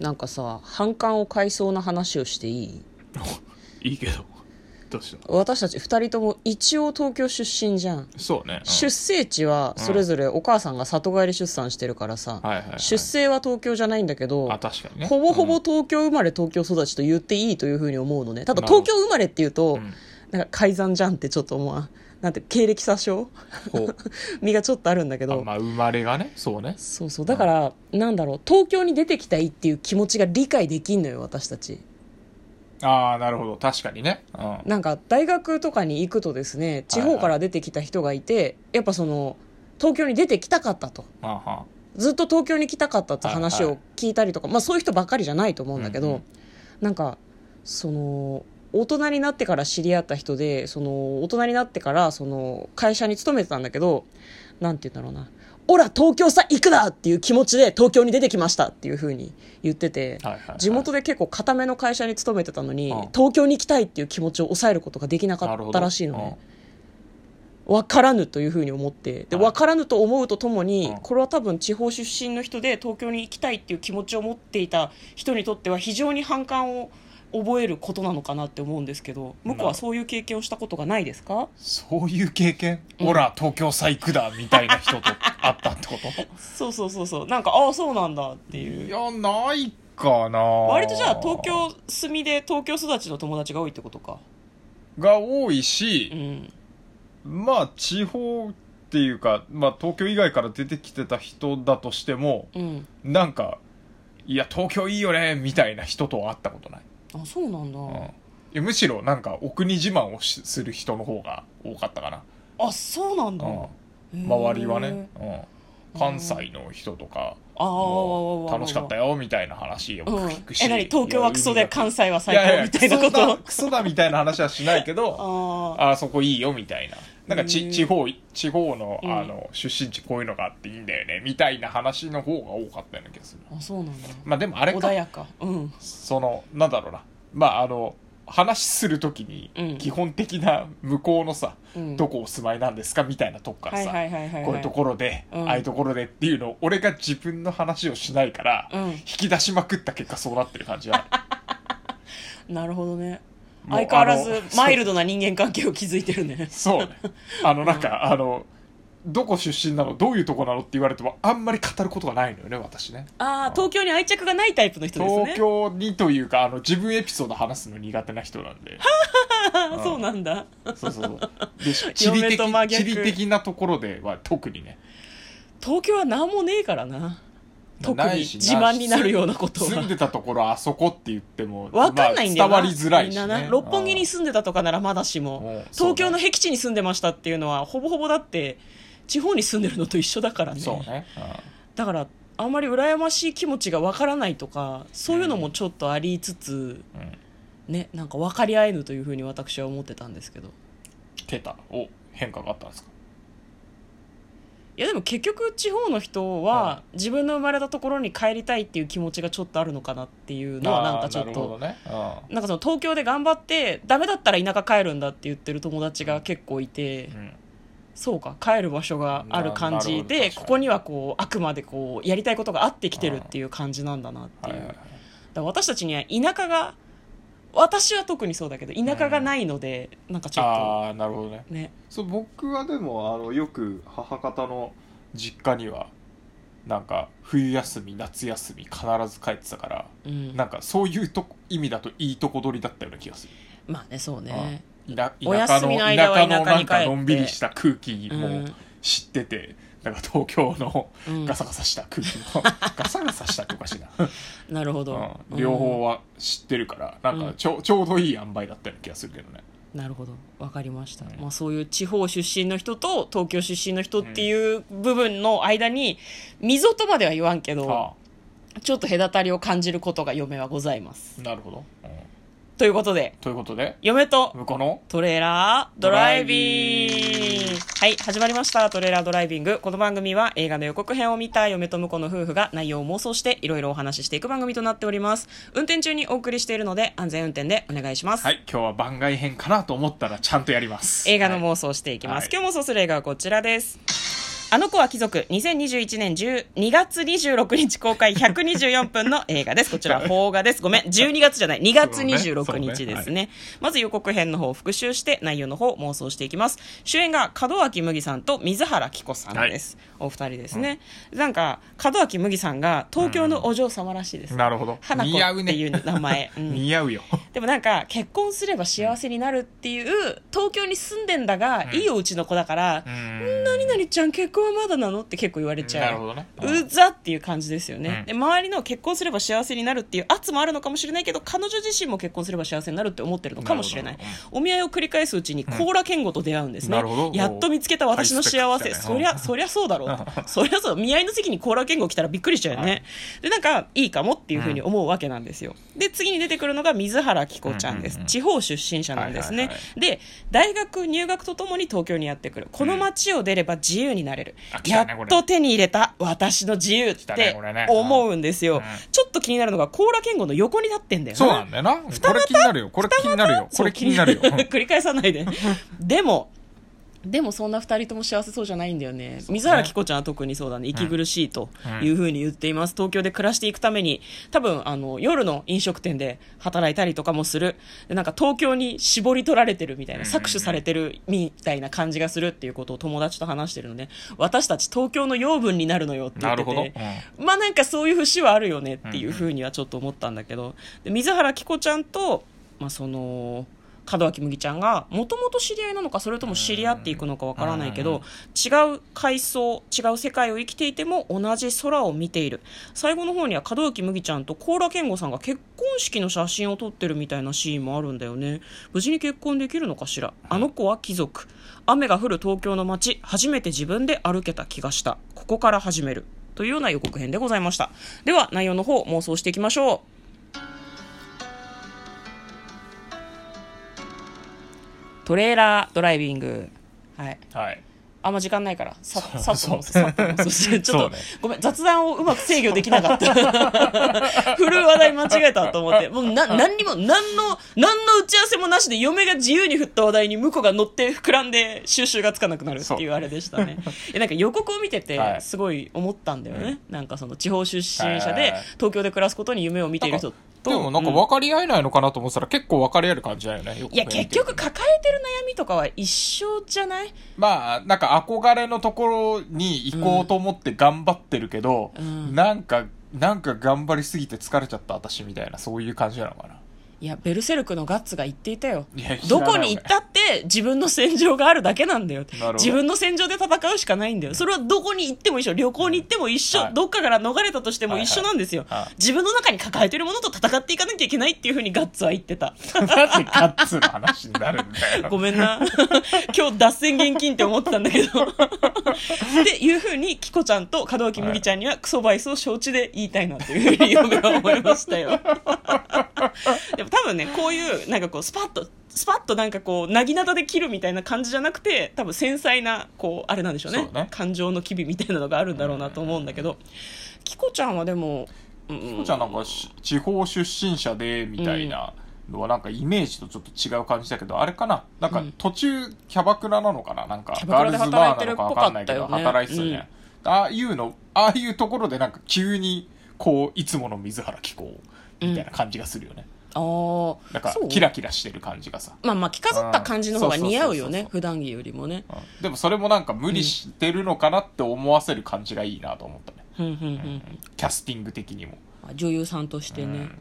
なんかさ反感を買いそうな話をしていい？いいけど。どうした私たち2人とも一応東京出身じゃん、そうね、うん。出生地はそれぞれお母さんが里帰り出産してるからさ、はいはいはい。出生は東京じゃないんだけどあ確かにね。ほぼほぼうん。東京生まれ東京育ちと言っていいというふうに思うのね。ただ東京生まれっていうと、うんなんか改ざんじゃんってちょっと思わん？なんて経歴詐称？身がちょっとあるんだけど。あまあ生まれがねそうね。そうそう。だから、なんだろう。東京に出てきたいっていう気持ちが理解できんのよ私たち。ああなるほど。確かにね。うん。なんか大学とかに行くとですね地方から出てきた人がいて、やっぱその東京に出てきたかったと。はずっと東京に来たかったって話をはいはい聞いたりとか、まあ。そういう人ばっかりじゃないと思うんだけど、うんうんなんかその大人になってから知り合った人でその大人になってからその会社に勤めてたんだけどなんて言うんだろうな「オラ東京さ行くな!」っていう気持ちで東京に出てきました！っていうふうに言ってて、地元で結構固めの会社に勤めてたのに、うん。東京に行きたいっていう気持ちを抑えることができなかったらしいのね。分からぬというふうに思って。ではい。分からぬと思うとともに、うん。これは多分地方出身の人で東京に行きたいっていう気持ちを持っていた人にとっては非常に反感を覚えることなのかなって思うんですけど向こうはそういう経験をしたことがないですか？そういう経験、うん。ほら東京さ行くだみたいな人と 会ったってこと？そうそうそうそう。なんかああそうなんだっていいうやないかな。割とじゃあ東京住みで東京育ちの友達が多いってことか。が多いうし、ん。まあ地方っていうか、まあ、東京以外から出てきてた人だとしてもうん。なんかいや東京いいよねみたいな人とは会ったことない、あそうなんだ、うん。いやむしろなんかお国自慢をしする人の方が多かったかな、あそうなんだ、うん、周りはね、うん、関西の人とかあ楽しかったよみたいな話よくうん聞くし、え何東京はクソで関西は最高みたいなこと。クソだみたいな話はしないけど あああそこいいよみたいななんかち地方地方のうんあの出身地こういうのがあっていいんだよねみたいな話の方が多かったような気がする。あそうなんだ。まあでもあれか。穏やか。うん。そのなんだろうな。まああの話するときにうん。基本的な向こうのさ、うん。どこお住まいなんですか？みたいなとこからはいさ、こういうところで、うん。ああいうところでっていうのを俺が自分の話をしないから、うん。引き出しまくった結果そうなってる感じは なるほどね相変わらずマイルドな人間関係を築いてるね。そうね。あのなんか、あのどこ出身なのどういうとこなのって言われてもあんまり語ることがないのよね私ね。ああ東京に愛着がないタイプの人ですね。東京にというかあの自分エピソード話すの苦手な人なんで。あそうなんだ。そうそうそう。地理嫁的地理的なところでは特にね。東京は何もねえからな特に自慢になるようなこと住んはでたところあそこって言ってもわかんないんだよな、まあ伝わりづらいし、ね、な六本木に住んでたとかならまだしもうん。東京の僻地に住んでましたっていうのはほぼほぼだって地方に住んでるのと一緒だからね。ね、だからあんまり羨ましい気持ちがわからないとかそういうのもちょっとありつつ、うんうん、ねなんか分かり合えぬというふうに私は思ってたんですけど。ケタ。お変化があったんですか？いやでも結局地方の人は自分の生まれたところに帰りたいっていう気持ちがちょっとあるのかなっていうのはなんかちょっとなん。かその東京で頑張ってダメだったら田舎帰るんだって言ってる友達が結構いて、そうか帰る場所がある感じでここにはこうあくまでこうやりたいことがあってきてるっていう感じなんだなっていう、だ私たちには田舎が私は特にそうだけど田舎がないので、なんかちょっああなるほどね。とね。そう僕はでもあのよく母方の実家にはなんか冬休み夏休み必ず帰ってたから、うん。なんかそういうとこ意味だといいとこ取りだったような気がする。まあねそうね。田舎の田舎のなんかのんびりした空気もうん。知ってて、なんか東京のうん。ガサガサした空気も、ガサガサしたっておかしいな、なるほど、うん。両方は知ってるからなんかちょ,、ちょうどいい塩梅だったような気がするけどね。なるほど。わかりました、うん。まあ、そういう地方出身の人と東京出身の人っていう部分の間に溝とまでは言わんけどあ。ちょっと隔たりを感じることが嫁はございます。あなるほど、うんということで。ということで。嫁と向こうの？トレーラードライビング。はい始まりました。トレーラードライビング。この番組は映画の予告編を見た嫁と婿の夫婦が内容を妄想していろいろお話ししていく番組となっております。運転中にお送りしているので安全運転でお願いします、はい今日は番外編かなと思ったらちゃんとやります。映画のはい妄想をしていきます、はい。今日妄想する映画はこちらですあの子は貴族。2021年12月26日公開。124分の映画です。こちら邦画です。ごめん。12月じゃない。2月26日ですね。そうね。まず予告編の方を復習して内容の方を妄想していきます。主演が門脇麦さんと水原希子さんです、お二人ですね、なんか門脇麦さんが東京のお嬢様らしいです、なるほど。花子似合うね。っていう名前、うん。似合うよ。でもなんか結婚すれば幸せになるっていう東京に住んでんだが、うん。いいお家の子だから、何々ちゃん結婚はまだなの？って結構言われちゃう。なるほどね。うざっていう感じですよね、うん。で周りの結婚すれば幸せになるっていう圧もあるのかもしれないけど彼女自身も結婚すれば幸せになるって思ってるのかもしれない。お見合いを繰り返すうちに甲羅健吾と出会うんですね、やっと見つけた私の幸せ、ね。そりゃそりゃそうだろう。そりゃそう。見合いの席に甲羅健吾来たらびっくりしちゃうよね、はい。でなんかいいかもっていうふうに思うわけなんですよ。で次に出てくるのが水原希子ちゃんです、うんうんうん。地方出身者なんですね、で大学入学とともに東京にやってくる。この街を出れば自由になれる、あ来やっと手に入れた私の自由って思うんですよ、うん。ちょっと気になるのが甲羅健吾の横になってんだよな。そうなんだよな。これ気になるよ。これ気になるよ。これ気になるよ。繰り返さないで。でもでもそんな二人とも幸せそうじゃないんだよね。水原希子ちゃんは特にそうだね。息苦しいというふうに言っています、東京で暮らしていくために多分あの夜の飲食店で働いたりとかもする。でなんか東京に絞り取られてるみたいなうん搾取されてるみたいな感じがするっていうことを友達と話してるので私たち東京の養分になるのよって言ってなるほど、てまあなんかそういう節はあるよねっていうふうにはちょっと思ったんだけど、で水原希子ちゃんと、まあ、その門脇麦ちゃんがもともと知り合いなのかそれとも知り合っていくのかわからないけど違う階層違う世界を生きていても同じ空を見ている。最後の方には門脇麦ちゃんと高良健吾さんが結婚式の写真を撮ってるみたいなシーンもあるんだよね。無事に結婚できるのかしら？あの子は貴族。雨が降る東京の街初めて自分で歩けた気がした。ここから始める。というような予告編でございました。では内容の方妄想していきましょう。トレーラードライビング。はい。はい。あんま時間ないから。さそう。さっとそさっと妄想してちょっと、そうね。ごめん。雑談をうまく制御できなかった。振る話題間違えたと思って。もうな何にも何の何の打ち合わせもなしで嫁が自由に振った話題に向こうが乗って膨らんで収集がつかなくなるっていうあれでしたね。えなんか予告を見ててはい。すごい思ったんだよね、なんかその地方出身者で東京で暮らすことに夢を見ている人とでもなんかうん。分かり合えないのかなと思ってたら結構分かり合える感じだよね。いや結局抱えてる悩みとかは一緒じゃない？まあなんか憧れのところに行こうと思って頑張ってるけど、うん。なんかなんか頑張りすぎて疲れちゃった私みたいなそういう感じなのかないやベルセルクのガッツが言っていたよ。どこに行ったって自分の戦場があるだけなんだよ自分の戦場で戦うしかないんだよ。それはどこに行っても一緒。旅行に行っても一緒、はい。どっかから逃れたとしても一緒なんですよ、はいはい自分の中に抱えてるものと戦っていかなきゃいけないっていうふうにガッツは言ってた。なぜガッツの話になるんだよ。ごめんな。今日脱線現金って思ってたんだけど。っていうふうにキコちゃんと門脇麦ちゃんにはクソバイスを承知で言いたいなっていうふうに嫁は思いましたよ。で も多分ねこういうなんかこうスパッとスパッとなんかこうなぎなたで切るみたいな感じじゃなくて多分繊細なこうあれなんでしょうね。ね。感情の機微みたいなのがあるんだろうなと思うんだけど。キコちゃんはでも、うん。じゃあなんかし地方出身者でみたいなのはなんかイメージとちょっと違う感じだけど、あれかな？なんか途中キャバクラなのかな？なんかキャバクラでガールズバーなのかわかんないけど働いてたよね働いてたじゃん、ああいうのああいうところでなんか急にこういつもの水原希子みたいな感じがするよね、あー。なんかそう？キラキラしてる感じがさ、まあまあ着飾った感じの方が似合うよね普段着よりもね。うん。でもそれもなんか無理してるのかなって思わせる感じがいいなと思ったね、キャスティング的にも、女優さんとしてね、うん。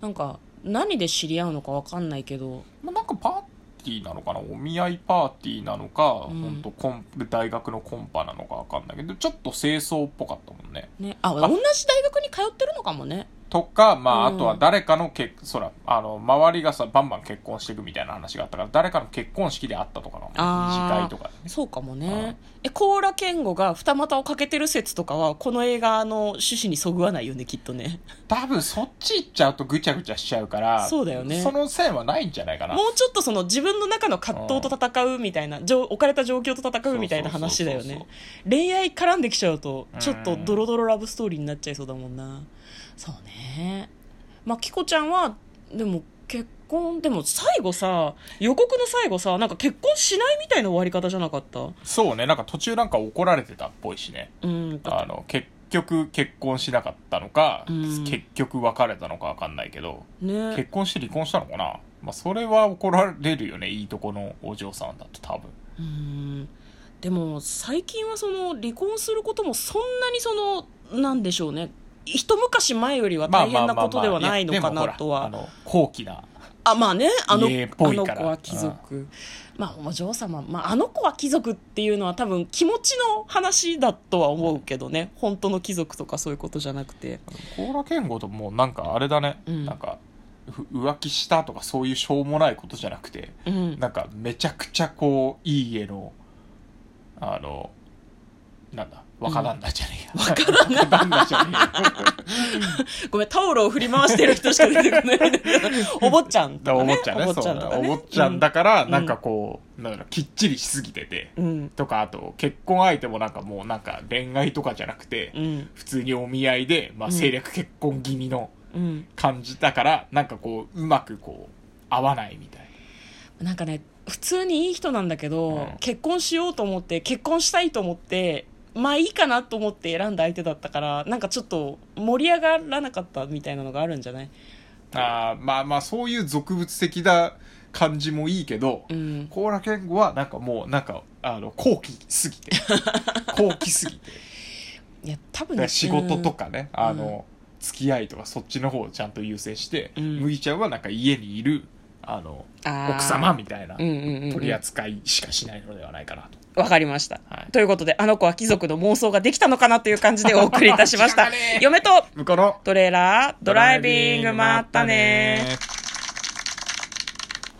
なんか何で知り合うのか分かんないけど。まあ、なんかパーティーなのかなお見合いパーティーなのか、うん。本当コン大学のコンパなのかわかんないけどちょっと清掃っぽかったもんねねあ同じ大学に通ってるのかもねとか、まあ、うん。あとは誰かの結そらあの周りがさバンバン結婚していくみたいな話があったから誰かの結婚式であったとかの二次会とかでね。そうかもうん。ねえ甲羅健吾が二股をかけてる説とかはこの映画の趣旨にそぐわないよねきっとね。多分そっち行っちゃうとぐちゃぐちゃしちゃうからそうだよね。その線はないんじゃないかな。もうちょっとその自分の中の葛藤と戦うみたいな状置かれた状況と戦うみたいな話だよね。恋愛絡んできちゃうとちょっとうん。ドロドロラブストーリーになっちゃいそうだもんなそうね。まあキコちゃんはでも結婚でも最後さ予告の最後さなんか結婚しないみたいな終わり方じゃなかった？そうね。なんか途中なんか怒られてたっぽいしね。うん。だあの結局結婚しなかったのか、うん。結局別れたのか分かんないけどね。結婚して離婚したのかな？まあそれは怒られるよねいいとこのお嬢さんだと多分。うん。でも最近はその離婚することもそんなにそのなんでしょうね一昔前よりは大変なことではないのかなとは。高貴なあまあねあのあの子は貴族。まあお嬢様、まあ、あの子は貴族っていうのは多分気持ちの話だとは思うけどね。本当の貴族とかそういうことじゃなくて。高良健吾ともうなんかあれだね、うん。なんかふ浮気したとかそういうしょうもないことじゃなくてうん。なんかめちゃくちゃこういい家のあのなんだ若旦那じゃねえや、若旦那じゃねごめんタオルを振り回してる人しか出てこない お坊ちゃんとかね。坊ちゃんねお坊ちそゃんだ。お坊ちゃんだから、うん。なんかこうなんだろうきっちりしすぎてて、うん。とかあと結婚相手もなんかもうなんか恋愛とかじゃなくて、うん。普通にお見合いで、まあ、うん。政略結婚気味のうん。感じだから、なんかこううまくこう合わないみたいなんかね普通にいい人なんだけど、うん。結婚しようと思って結婚したいと思ってまあいいかなと思って選んだ相手だったからなんかちょっと盛り上がらなかったみたいなのがあるんじゃない？なあーまあまあそういう俗物的な感じもいいけどうん。高良健吾はなんかもうなんかあの高貴すぎて。高貴すぎて。いや多分だから仕事とかね、うん。あの付き合いとかそっちの方をちゃんと優先して、うん。麦ちゃんはなんか家にいるあの奥様みたいな取り扱いしかしないのではないかなと。わかりました、はい。ということであの子は貴族の妄想ができたのかなという感じでお送りいたしました。嫁と向こうの。トレーラードライビングまったね。ー